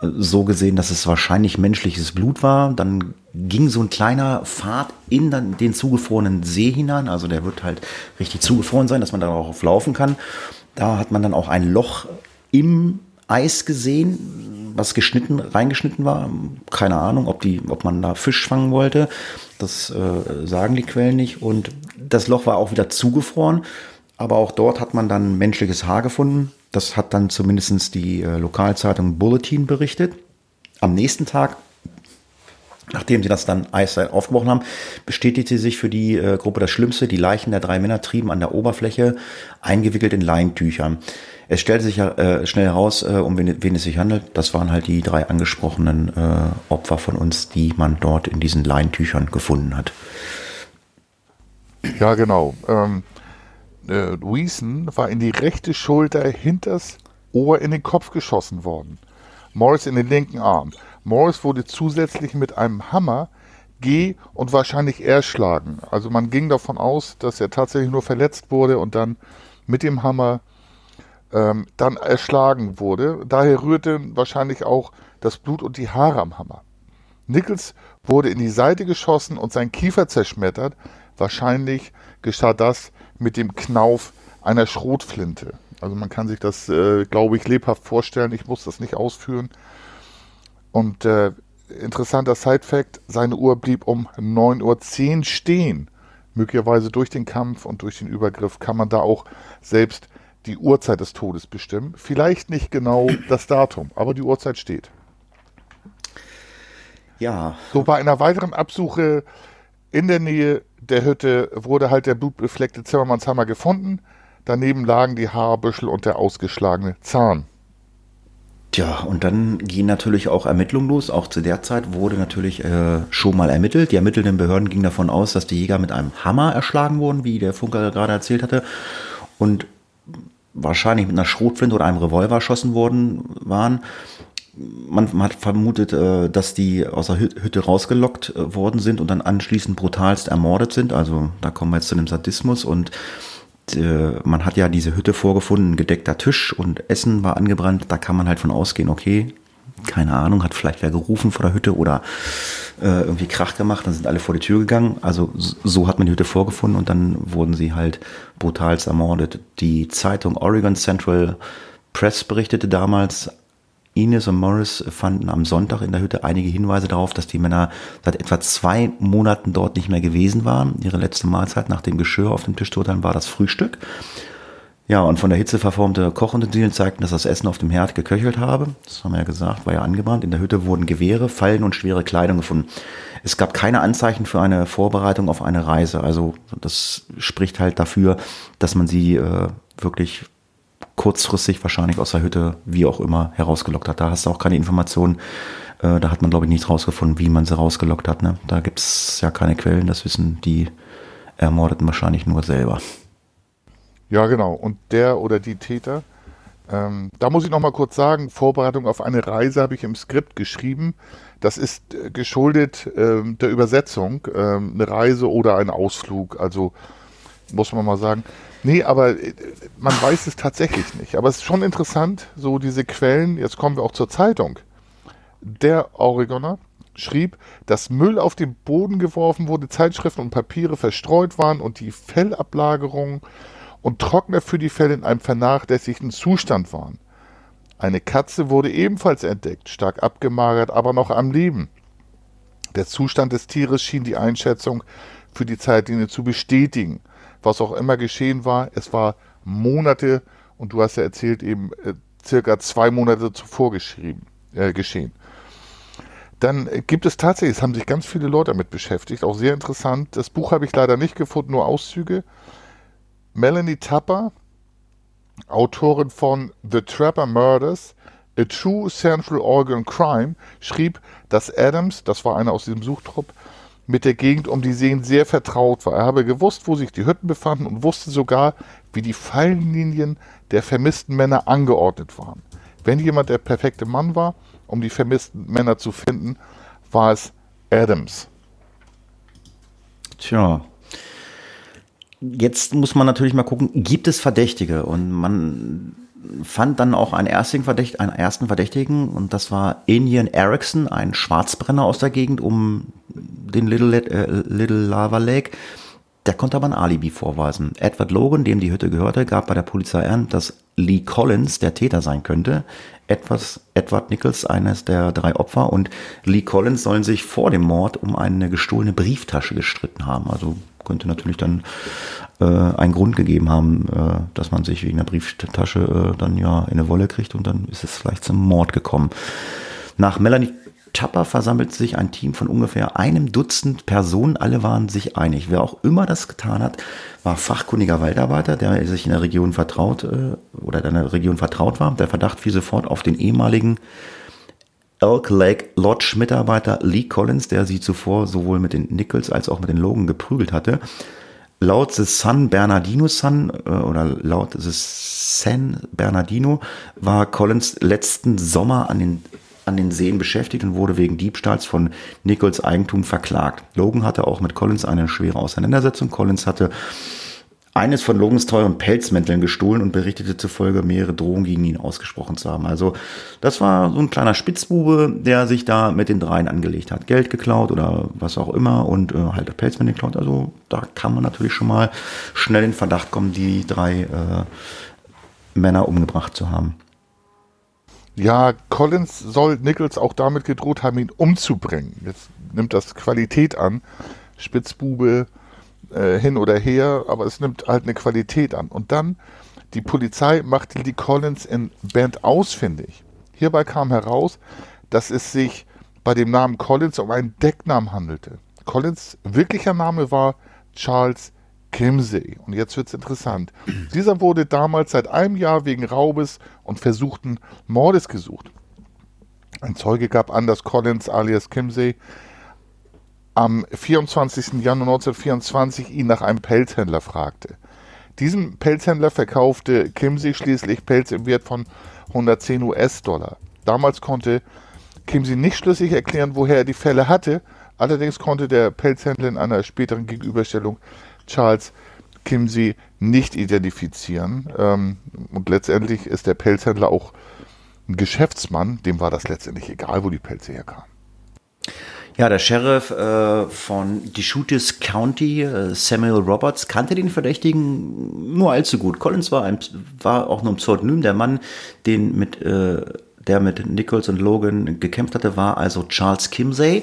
äh, so gesehen, dass es wahrscheinlich menschliches Blut war. Dann ging so ein kleiner Pfad in den zugefrorenen See hinein. Also der wird halt richtig zugefroren sein, dass man darauf laufen kann. Da hat man dann auch ein Loch im Eis gesehen, was geschnitten, reingeschnitten war. Keine Ahnung, ob, die, ob man da Fisch fangen wollte. Das äh, sagen die Quellen nicht. Und das Loch war auch wieder zugefroren. Aber auch dort hat man dann menschliches Haar gefunden. Das hat dann zumindest die äh, Lokalzeitung Bulletin berichtet. Am nächsten Tag, nachdem sie das dann eiszeit aufgebrochen haben, bestätigte sich für die äh, Gruppe das Schlimmste. Die Leichen der drei Männer trieben an der Oberfläche, eingewickelt in Leintüchern. Es stellte sich äh, schnell heraus, äh, um wen, wen, es sich handelt. Das waren halt die drei angesprochenen äh, Opfer von uns, die man dort in diesen Leintüchern gefunden hat. Ja, genau. Ähm, äh, Reason war in die rechte Schulter hinters Ohr in den Kopf geschossen worden. Morris in den linken Arm. Morris wurde zusätzlich mit einem Hammer G und wahrscheinlich erschlagen. Also man ging davon aus, dass er tatsächlich nur verletzt wurde und dann mit dem Hammer ähm, dann erschlagen wurde. Daher rührte wahrscheinlich auch das Blut und die Haare am Hammer. Nichols wurde in die Seite geschossen und sein Kiefer zerschmettert. Wahrscheinlich geschah das mit dem Knauf einer Schrotflinte. Also man kann sich das, äh, glaube ich, lebhaft vorstellen. Ich muss das nicht ausführen. Und äh, interessanter Side-Fact, seine Uhr blieb um 9.10 Uhr stehen. Möglicherweise durch den Kampf und durch den Übergriff kann man da auch selbst die Uhrzeit des Todes bestimmen. Vielleicht nicht genau das Datum, aber die Uhrzeit steht. Ja. So bei einer weiteren Absuche in der Nähe der Hütte wurde halt der blutbefleckte Zimmermannshammer gefunden. Daneben lagen die Haarbüschel und der ausgeschlagene Zahn. Tja, und dann gehen natürlich auch Ermittlungen los. Auch zu der Zeit wurde natürlich äh, schon mal ermittelt. Die ermittelnden Behörden gingen davon aus, dass die Jäger mit einem Hammer erschlagen wurden, wie der Funker gerade erzählt hatte. Und wahrscheinlich mit einer Schrotflinte oder einem Revolver erschossen worden waren man, hat vermutet, äh, dass die aus der Hütte rausgelockt äh, worden sind und dann anschließend brutalst ermordet sind. Also da kommen wir jetzt zu dem Sadismus und man hat ja diese Hütte vorgefunden, gedeckter Tisch und Essen war angebrannt. Da kann man halt von ausgehen, okay, keine Ahnung, hat vielleicht wer gerufen vor der Hütte oder äh, irgendwie Krach gemacht, dann sind alle vor die Tür gegangen. Also so hat man die Hütte vorgefunden und dann wurden sie halt brutalst ermordet. Die Zeitung Oregon Central Press berichtete damals, Ines und Morris fanden am Sonntag in der Hütte einige Hinweise darauf, dass die Männer seit etwa zwei Monaten dort nicht mehr gewesen waren. Ihre letzte Mahlzeit nach dem Geschirr auf dem Tisch dann war das Frühstück. Ja, und von der Hitze verformte Kochutensilien zeigten, dass das Essen auf dem Herd geköchelt habe. Das haben wir ja gesagt, war ja angebrannt. In der Hütte wurden Gewehre, Fallen und schwere Kleidung gefunden. Es gab keine Anzeichen für eine Vorbereitung auf eine Reise. Also das spricht halt dafür, dass man sie äh, wirklich kurzfristig wahrscheinlich aus der Hütte, wie auch immer, herausgelockt hat. Da hast du auch keine Informationen. Äh, da hat man, glaube ich, nicht rausgefunden, wie man sie rausgelockt hat. Ne? Da gibt es ja keine Quellen, das wissen die Ermordeten wahrscheinlich nur selber. Ja, genau. Und der oder die Täter Ähm, da muss ich noch mal kurz sagen, Vorbereitung auf eine Reise habe ich im Skript geschrieben. Das ist äh, geschuldet ähm, der Übersetzung, ähm, eine Reise oder ein Ausflug. Also muss man mal sagen. Nee, aber äh, man weiß es tatsächlich nicht. Aber es ist schon interessant, so diese Quellen. Jetzt kommen wir auch zur Zeitung. Der Oregoner schrieb, dass Müll auf den Boden geworfen wurde, Zeitschriften und Papiere verstreut waren und die Fellablagerungen und Trockner für die Felle in einem vernachlässigten Zustand waren. Eine Katze wurde ebenfalls entdeckt, stark abgemagert, aber noch am Leben. Der Zustand des Tieres schien die Einschätzung für die Zeitlinie zu bestätigen. Was auch immer geschehen war, es war Monate, und du hast ja erzählt, eben äh, circa zwei Monate zuvor geschrieben, äh, geschehen. Dann gibt es tatsächlich, es haben sich ganz viele Leute damit beschäftigt, auch sehr interessant. Das Buch habe ich leider nicht gefunden, nur Auszüge. Melanie Tapper, Autorin von The Trapper Murders, A True Central Oregon Crime, schrieb, dass Adams, das war einer aus diesem Suchtrupp, mit der Gegend um die Seen sehr vertraut war. Er habe gewusst, wo sich die Hütten befanden und wusste sogar, wie die Fallenlinien der vermissten Männer angeordnet waren. Wenn jemand der perfekte Mann war, um die vermissten Männer zu finden, war es Adams. Tja. Jetzt muss man natürlich mal gucken, gibt es Verdächtige? Und man fand dann auch einen ersten, Verdächt, einen ersten Verdächtigen und das war Inian Erickson, ein Schwarzbrenner aus der Gegend um den Little, äh, Little Lava Lake. Der konnte aber ein Alibi vorweisen. Edward Logan, dem die Hütte gehörte, gab bei der Polizei an, dass Lee Collins der Täter sein könnte. Etwas, Edward Nichols, eines der drei Opfer, und Lee Collins sollen sich vor dem Mord um eine gestohlene Brieftasche gestritten haben. Also könnte natürlich dann äh, einen Grund gegeben haben, äh, dass man sich wegen der Brieftasche äh, dann ja in eine Wolle kriegt und dann ist es vielleicht zum Mord gekommen. Nach Melanie Chapper versammelt sich ein Team von ungefähr einem Dutzend Personen. Alle waren sich einig. Wer auch immer das getan hat, war fachkundiger Waldarbeiter, der sich in der Region vertraut äh, oder der Region vertraut war. Der Verdacht fiel sofort auf den ehemaligen Elk Lake Lodge Mitarbeiter Lee Collins, der sie zuvor sowohl mit den Nichols als auch mit den Logan geprügelt hatte. Laut The San Bernardino Sun äh, oder laut The San Bernardino war Collins letzten Sommer an den an den Seen beschäftigt und wurde wegen Diebstahls von Nichols Eigentum verklagt. Logan hatte auch mit Collins eine schwere Auseinandersetzung. Collins hatte eines von Logans teuren Pelzmänteln gestohlen und berichtete zufolge mehrere Drohungen gegen ihn ausgesprochen zu haben. Also das war so ein kleiner Spitzbube, der sich da mit den dreien angelegt hat. Geld geklaut oder was auch immer und äh, halt Pelzmäntel geklaut. Also da kann man natürlich schon mal schnell in Verdacht kommen, die drei äh, Männer umgebracht zu haben. Ja, Collins soll Nichols auch damit gedroht haben, ihn umzubringen. Jetzt nimmt das Qualität an. Spitzbube äh, hin oder her, aber es nimmt halt eine Qualität an. Und dann, die Polizei machte die Collins in Band ausfindig. Hierbei kam heraus, dass es sich bei dem Namen Collins um einen Decknamen handelte. Collins wirklicher Name war Charles Kimsey. Und jetzt wird es interessant. [clears throat] Dieser wurde damals seit einem Jahr wegen Raubes und versuchten Mordes gesucht. Ein Zeuge gab an, dass Collins alias Kimsey am 24. Januar 1924 ihn nach einem Pelzhändler fragte. Diesem Pelzhändler verkaufte Kimsey schließlich Pelz im Wert von 110 US-Dollar. Damals konnte Kimsey nicht schlüssig erklären, woher er die Fälle hatte. Allerdings konnte der Pelzhändler in einer späteren Gegenüberstellung Charles Kimsey nicht identifizieren. Ähm, und letztendlich ist der Pelzhändler auch ein Geschäftsmann, dem war das letztendlich egal, wo die Pelze herkamen. Ja, der Sheriff äh, von Deschutes County, äh, Samuel Roberts, kannte den Verdächtigen nur allzu gut. Collins war, ein, war auch nur ein Pseudonym. Der Mann, den mit, äh, der mit Nichols und Logan gekämpft hatte, war also Charles Kimsey.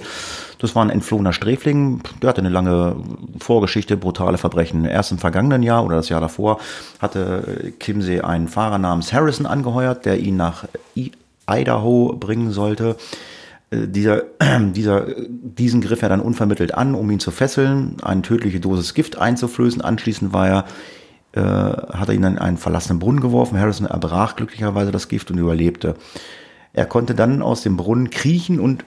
Das war ein entflohener Sträfling, der hatte eine lange Vorgeschichte, brutale Verbrechen. Erst im vergangenen Jahr oder das Jahr davor hatte Kimsey einen Fahrer namens Harrison angeheuert, der ihn nach Idaho bringen sollte. Äh, dieser, [clears throat] dieser, diesen griff er dann unvermittelt an, um ihn zu fesseln, eine tödliche Dosis Gift einzuflößen. Anschließend war er, äh, hat er ihn in einen verlassenen Brunnen geworfen. Harrison erbrach glücklicherweise das Gift und überlebte. Er konnte dann aus dem Brunnen kriechen und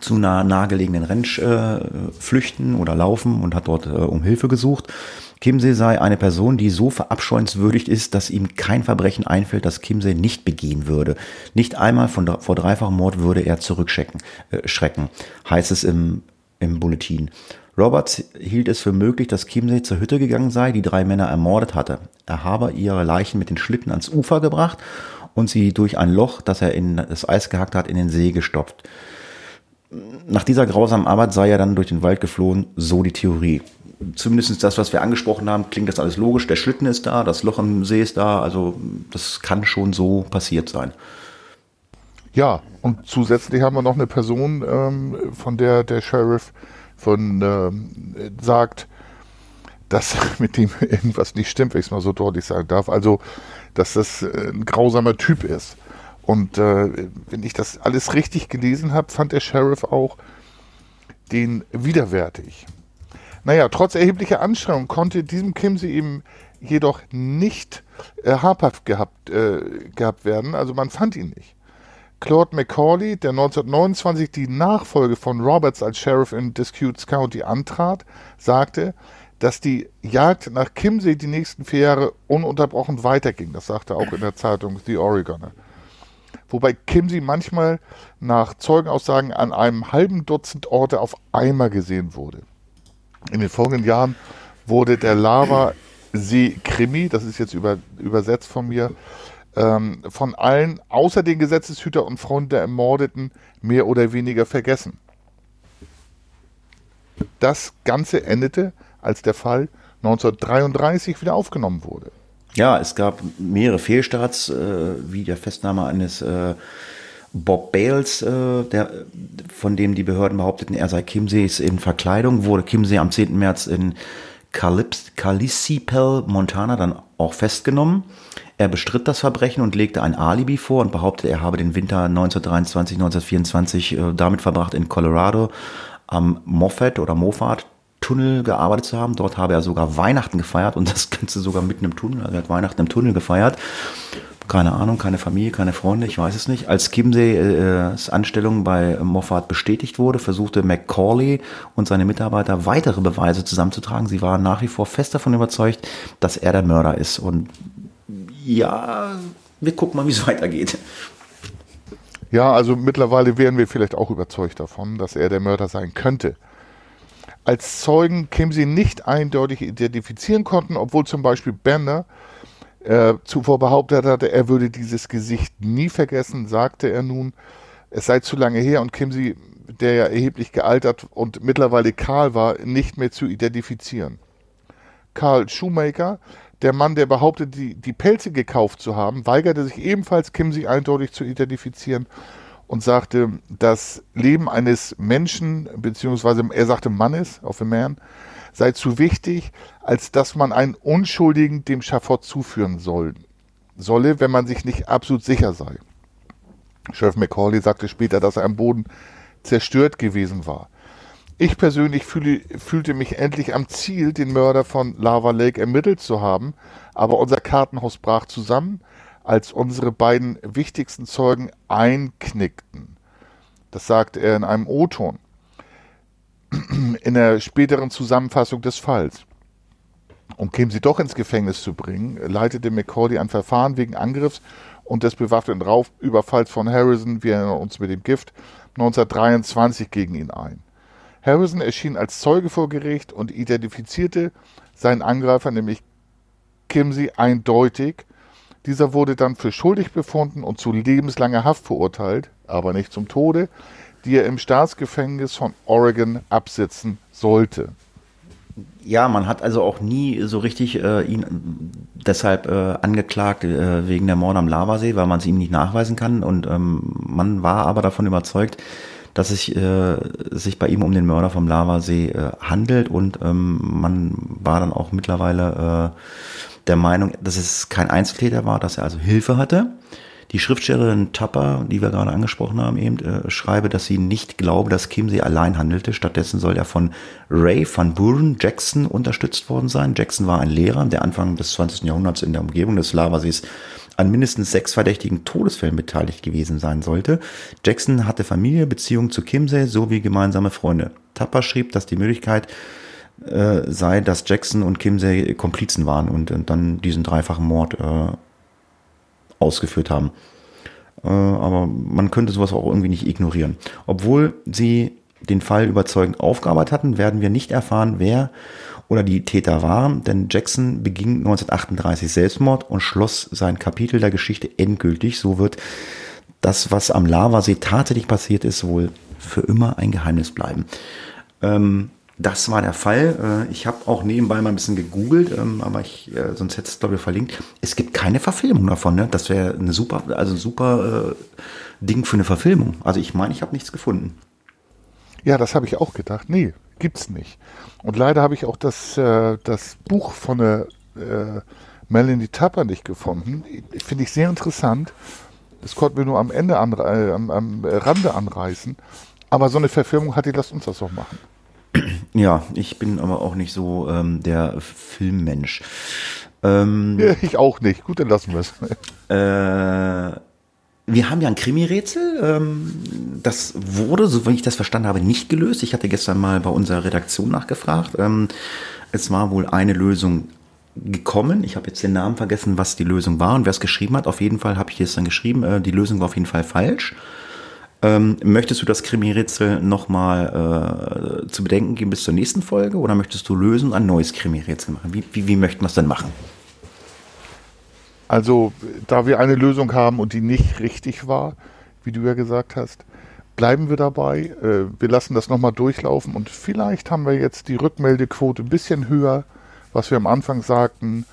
zu einer nahegelegenen Ranch äh, flüchten oder laufen und hat dort äh, um Hilfe gesucht. Kimsey sei eine Person, die so verabscheuenswürdigt ist, dass ihm kein Verbrechen einfällt, das Kimsey nicht begehen würde. Nicht einmal von, vor dreifachem Mord würde er zurückschrecken, äh, schrecken, heißt es im, im Bulletin. Roberts hielt es für möglich, dass Kimsey zur Hütte gegangen sei, die drei Männer ermordet hatte. Er habe ihre Leichen mit den Schlitten ans Ufer gebracht und sie durch ein Loch, das er in das Eis gehackt hat, in den See gestopft. Nach dieser grausamen Arbeit sei er dann durch den Wald geflohen, so die Theorie. Zumindest das, was wir angesprochen haben, klingt das alles logisch. Der Schlitten ist da, das Loch im See ist da, also das kann schon so passiert sein. Ja, und zusätzlich haben wir noch eine Person, ähm, von der der Sheriff von ähm, sagt, dass [laughs] mit dem irgendwas nicht stimmt, wenn ich es mal so deutlich sagen darf. Also, dass das äh, ein grausamer Typ ist. Und äh, wenn ich das alles richtig gelesen habe, fand der Sheriff auch den widerwärtig. Naja, trotz erheblicher Anstrengungen konnte diesem Kimsey eben jedoch nicht äh, habhaft gehabt, äh, gehabt werden. Also man fand ihn nicht. Claude McCauley, der 1929 die Nachfolge von Roberts als Sheriff in Disputes County antrat, sagte, dass die Jagd nach Kimsey die nächsten vier Jahre ununterbrochen weiterging. Das sagte er auch in der Zeitung The Oregoner. Wobei Kimsey manchmal nach Zeugenaussagen an einem halben Dutzend Orte auf einmal gesehen wurde. In den folgenden Jahren wurde der Lava-See-Krimi, das ist jetzt über, übersetzt von mir, ähm, von allen außer den Gesetzeshüter und Freunden der Ermordeten mehr oder weniger vergessen. Das Ganze endete, als der Fall 1933 wieder aufgenommen wurde. Ja, es gab mehrere Fehlstarts, äh, wie der Festnahme eines äh, Bob Bales, äh, der, von dem die Behörden behaupteten, er sei Kimseys in Verkleidung, wurde Kimsey am 10. März in Callicipel, Montana, dann auch festgenommen. Er bestritt das Verbrechen und legte ein Alibi vor und behauptete, er habe den Winter 1923, 1924 äh, damit verbracht, in Colorado am Moffat oder Moffat Tunnel gearbeitet zu haben. Dort habe er sogar Weihnachten gefeiert und das Ganze sogar mitten im Tunnel. Also er hat Weihnachten im Tunnel gefeiert. Keine Ahnung, keine Familie, keine Freunde, ich weiß es nicht. Als Kimseys äh, Anstellung bei Moffat bestätigt wurde, versuchte McCauley und seine Mitarbeiter weitere Beweise zusammenzutragen. Sie waren nach wie vor fest davon überzeugt, dass er der Mörder ist. Und ja, wir gucken mal, wie es [laughs] weitergeht. Ja, also mittlerweile wären wir vielleicht auch überzeugt davon, dass er der Mörder sein könnte. Als Zeugen Kimsey nicht eindeutig identifizieren konnten, obwohl zum Beispiel Bender äh, zuvor behauptet hatte, er würde dieses Gesicht nie vergessen, sagte er nun, es sei zu lange her und Kimsey, der ja erheblich gealtert und mittlerweile kahl war, nicht mehr zu identifizieren. Karl Shoemaker der Mann, der behauptet, die, die Pelze gekauft zu haben, weigerte sich ebenfalls, Kimsey eindeutig zu identifizieren und sagte, das Leben eines Menschen, beziehungsweise er sagte Mannes, auf a man, sei zu wichtig, als dass man einen Unschuldigen dem Schafott zuführen soll, solle, wenn man sich nicht absolut sicher sei. Chef McCauley sagte später, dass er am Boden zerstört gewesen war. Ich persönlich fühle, fühlte mich endlich am Ziel, den Mörder von Lava Lake ermittelt zu haben, aber unser Kartenhaus brach zusammen, als unsere beiden wichtigsten Zeugen einknickten. Das sagte er in einem O-Ton [clears throat] in der späteren Zusammenfassung des Falls. Um Kim sie doch ins Gefängnis zu bringen, leitete McCordy ein Verfahren wegen Angriffs und des bewaffneten Raufüberfalls von Harrison, wir erinnern uns mit dem Gift, 1923 gegen ihn ein. Harrison erschien als Zeuge vor Gericht und identifizierte seinen Angreifer, nämlich Kimsey, eindeutig. Dieser wurde dann für schuldig befunden und zu lebenslanger Haft verurteilt, aber nicht zum Tode, die er im Staatsgefängnis von Oregon absitzen sollte. Ja, man hat also auch nie so richtig äh, ihn deshalb äh, angeklagt äh, wegen der Morde am Lavasee, weil man es ihm nicht nachweisen kann. Und ähm, man war aber davon überzeugt, dass es äh, sich bei ihm um den Mörder vom Lavasee äh, handelt und ähm, man war dann auch mittlerweile äh, der Meinung, dass es kein Einzeltäter war, dass er also Hilfe hatte. Die Schriftstellerin Tapper, die wir gerade angesprochen haben, eben äh, schreibe, dass sie nicht glaube, dass Kimsey allein handelte. Stattdessen soll er von Ray van Buren Jackson unterstützt worden sein. Jackson war ein Lehrer, der Anfang des 20. Jahrhunderts in der Umgebung des Lavasees an mindestens sechs verdächtigen Todesfällen beteiligt gewesen sein sollte. Jackson hatte Familie, Beziehung zu Kimsey sowie gemeinsame Freunde. Tapper schrieb, dass die Möglichkeit, äh, sei, dass Jackson und Kimsey Komplizen waren und, und dann diesen dreifachen Mord äh, ausgeführt haben. Äh, aber man könnte sowas auch irgendwie nicht ignorieren. Obwohl sie den Fall überzeugend aufgearbeitet hatten, werden wir nicht erfahren, wer oder die Täter waren, denn Jackson beging 1938 Selbstmord und schloss sein Kapitel der Geschichte endgültig. So wird das, was am Lavasee tatsächlich passiert ist, wohl für immer ein Geheimnis bleiben. Ähm, das war der Fall. Äh, ich habe auch nebenbei mal ein bisschen gegoogelt, ähm, aber ich, äh, sonst hätte es glaube ich verlinkt. Es gibt keine Verfilmung davon. Ne? Das wäre eine super, also ein super äh, Ding für eine Verfilmung. Also ich meine, ich habe nichts gefunden. Ja, das habe ich auch gedacht. Nee, gibt's nicht. Und leider habe ich auch das, äh, das Buch von der äh, Melanie Tapper nicht gefunden. Finde ich sehr interessant. Das konnten wir nur am Ende äh, am, am Rande anreißen. Aber so eine Verfilmung hat die, lasst uns das doch machen. [clears throat] Ja, ich bin aber auch nicht so ähm, der Filmmensch. Ähm, ja, ich auch nicht. Gut, dann lassen wir es. [laughs] Äh, wir haben ja ein Krimi-Rätsel. Ähm, das wurde, so wie ich das verstanden habe, nicht gelöst. Ich hatte gestern mal bei unserer Redaktion nachgefragt. Ähm, es war wohl eine Lösung gekommen. Ich habe jetzt den Namen vergessen, was die Lösung war und wer es geschrieben hat. Auf jeden Fall habe ich es dann geschrieben. Äh, die Lösung war auf jeden Fall falsch. Ähm, möchtest du das Krimi-Rätsel nochmal äh, zu bedenken geben bis zur nächsten Folge oder möchtest du lösen ein neues Krimi-Rätsel machen? Wie, wie, wie möchten wir es denn machen? Also, da wir eine Lösung haben und die nicht richtig war, wie du ja gesagt hast, bleiben wir dabei. Äh, wir lassen das nochmal durchlaufen und vielleicht haben wir jetzt die Rückmeldequote ein bisschen höher, was wir am Anfang sagten.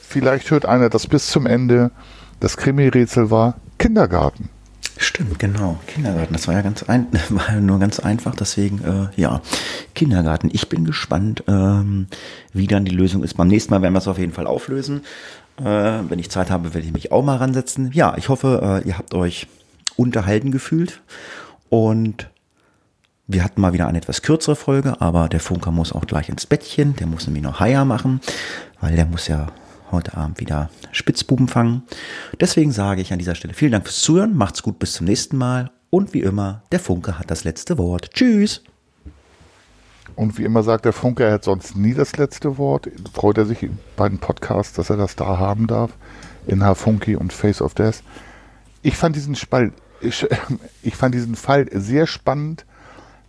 Vielleicht hört einer das bis zum Ende. Das Krimi-Rätsel war Kindergarten. Stimmt, genau. Kindergarten, das war ja ganz ein, [laughs] war nur ganz einfach, deswegen, äh, ja, Kindergarten. Ich bin gespannt, ähm, wie dann die Lösung ist. Beim nächsten Mal werden wir es auf jeden Fall auflösen. Äh, wenn ich Zeit habe, werde ich mich auch mal ransetzen. Ja, ich hoffe, äh, ihr habt euch unterhalten gefühlt und wir hatten mal wieder eine etwas kürzere Folge, aber der Funker muss auch gleich ins Bettchen. Der muss nämlich noch Haier machen, weil der muss ja heute Abend wieder Spitzbuben fangen. Deswegen sage ich an dieser Stelle vielen Dank fürs Zuhören, macht's gut bis zum nächsten Mal und wie immer, der Funke hat das letzte Wort. Tschüss! Und wie immer sagt der Funke, er hat sonst nie das letzte Wort. Freut er sich bei den Podcasts, dass er das da haben darf. In Funky und Face of Death. Ich fand diesen Spalt, ich, [laughs] ich fand diesen Fall sehr spannend.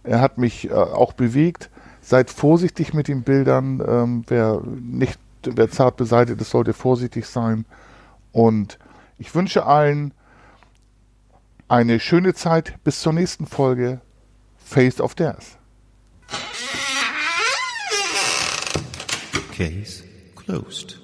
Er hat mich äh, auch bewegt. Seid vorsichtig mit den Bildern. Ähm, wer nicht wer zart beseitigt ist, sollte vorsichtig sein. Und ich wünsche allen eine schöne Zeit bis zur nächsten Folge Face of Death. Case closed.